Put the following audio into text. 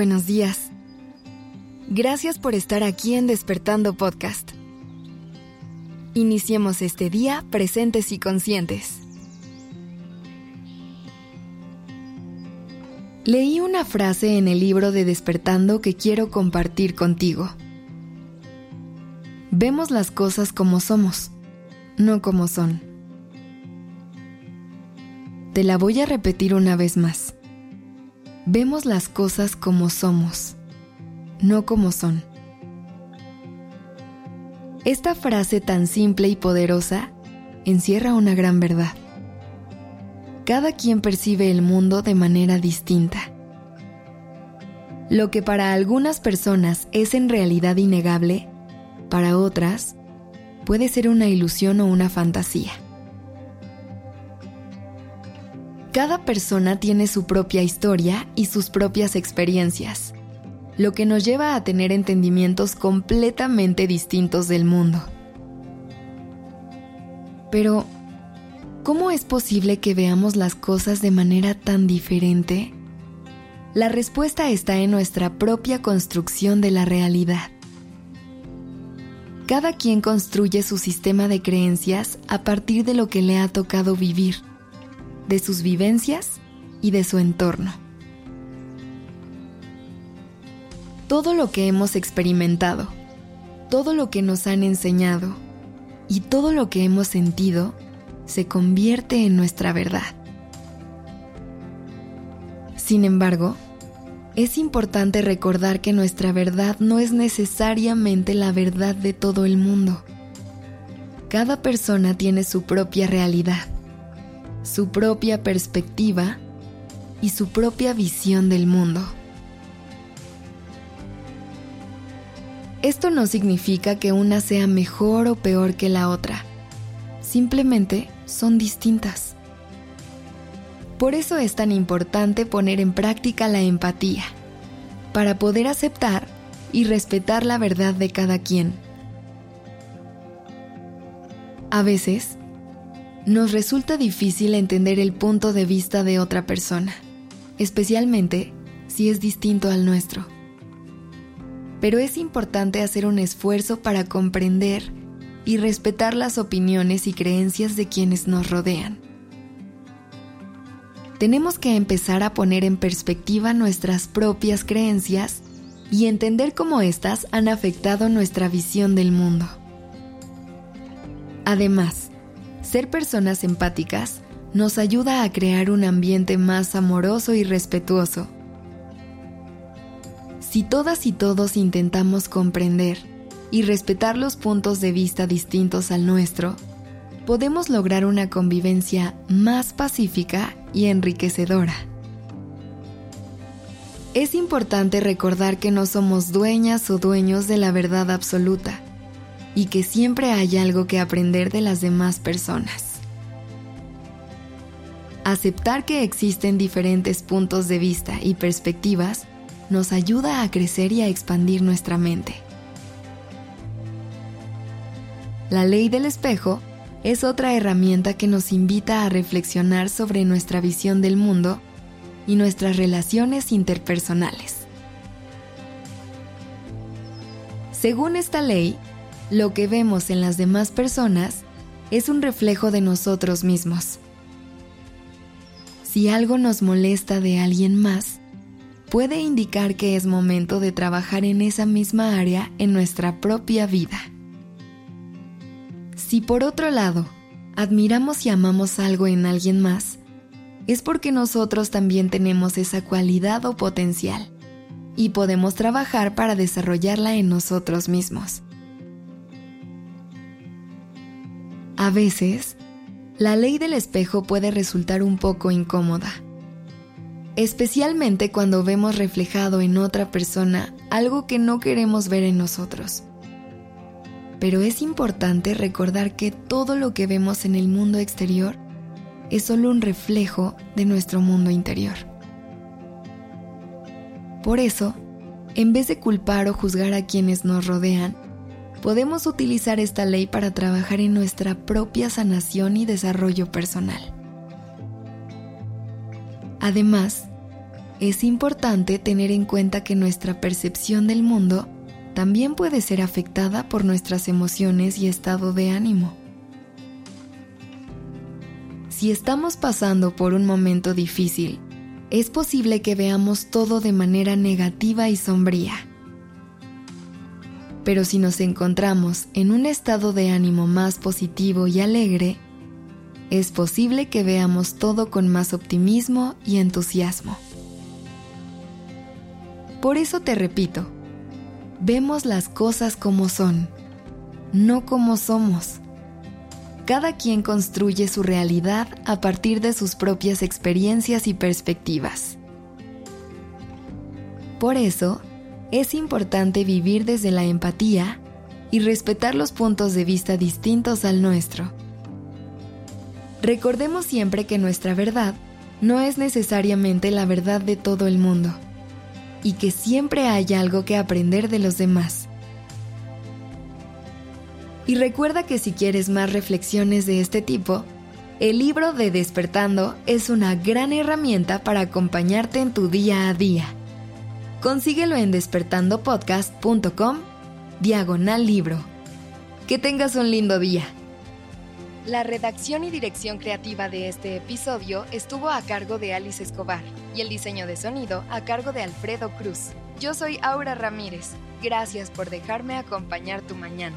Buenos días. Gracias por estar aquí en Despertando Podcast. Iniciemos este día presentes y conscientes. Leí una frase en el libro de Despertando que quiero compartir contigo. Vemos las cosas como somos, no como son. Te la voy a repetir una vez más. Vemos las cosas como somos, no como son. Esta frase tan simple y poderosa encierra una gran verdad. Cada quien percibe el mundo de manera distinta. Lo que para algunas personas es en realidad innegable, para otras puede ser una ilusión o una fantasía. Cada persona tiene su propia historia y sus propias experiencias, lo que nos lleva a tener entendimientos completamente distintos del mundo. Pero, ¿cómo es posible que veamos las cosas de manera tan diferente? La respuesta está en nuestra propia construcción de la realidad. Cada quien construye su sistema de creencias a partir de lo que le ha tocado vivir de sus vivencias y de su entorno. Todo lo que hemos experimentado, todo lo que nos han enseñado y todo lo que hemos sentido se convierte en nuestra verdad. Sin embargo, es importante recordar que nuestra verdad no es necesariamente la verdad de todo el mundo. Cada persona tiene su propia realidad su propia perspectiva y su propia visión del mundo. Esto no significa que una sea mejor o peor que la otra, simplemente son distintas. Por eso es tan importante poner en práctica la empatía, para poder aceptar y respetar la verdad de cada quien. A veces, nos resulta difícil entender el punto de vista de otra persona, especialmente si es distinto al nuestro. Pero es importante hacer un esfuerzo para comprender y respetar las opiniones y creencias de quienes nos rodean. Tenemos que empezar a poner en perspectiva nuestras propias creencias y entender cómo éstas han afectado nuestra visión del mundo. Además, ser personas empáticas nos ayuda a crear un ambiente más amoroso y respetuoso. Si todas y todos intentamos comprender y respetar los puntos de vista distintos al nuestro, podemos lograr una convivencia más pacífica y enriquecedora. Es importante recordar que no somos dueñas o dueños de la verdad absoluta y que siempre hay algo que aprender de las demás personas. Aceptar que existen diferentes puntos de vista y perspectivas nos ayuda a crecer y a expandir nuestra mente. La ley del espejo es otra herramienta que nos invita a reflexionar sobre nuestra visión del mundo y nuestras relaciones interpersonales. Según esta ley, lo que vemos en las demás personas es un reflejo de nosotros mismos. Si algo nos molesta de alguien más, puede indicar que es momento de trabajar en esa misma área en nuestra propia vida. Si por otro lado, admiramos y amamos algo en alguien más, es porque nosotros también tenemos esa cualidad o potencial y podemos trabajar para desarrollarla en nosotros mismos. A veces, la ley del espejo puede resultar un poco incómoda, especialmente cuando vemos reflejado en otra persona algo que no queremos ver en nosotros. Pero es importante recordar que todo lo que vemos en el mundo exterior es solo un reflejo de nuestro mundo interior. Por eso, en vez de culpar o juzgar a quienes nos rodean, podemos utilizar esta ley para trabajar en nuestra propia sanación y desarrollo personal. Además, es importante tener en cuenta que nuestra percepción del mundo también puede ser afectada por nuestras emociones y estado de ánimo. Si estamos pasando por un momento difícil, es posible que veamos todo de manera negativa y sombría. Pero si nos encontramos en un estado de ánimo más positivo y alegre, es posible que veamos todo con más optimismo y entusiasmo. Por eso te repito, vemos las cosas como son, no como somos. Cada quien construye su realidad a partir de sus propias experiencias y perspectivas. Por eso, es importante vivir desde la empatía y respetar los puntos de vista distintos al nuestro. Recordemos siempre que nuestra verdad no es necesariamente la verdad de todo el mundo y que siempre hay algo que aprender de los demás. Y recuerda que si quieres más reflexiones de este tipo, el libro de Despertando es una gran herramienta para acompañarte en tu día a día. Consíguelo en despertandopodcast.com diagonal libro. Que tengas un lindo día. La redacción y dirección creativa de este episodio estuvo a cargo de Alice Escobar y el diseño de sonido a cargo de Alfredo Cruz. Yo soy Aura Ramírez. Gracias por dejarme acompañar tu mañana.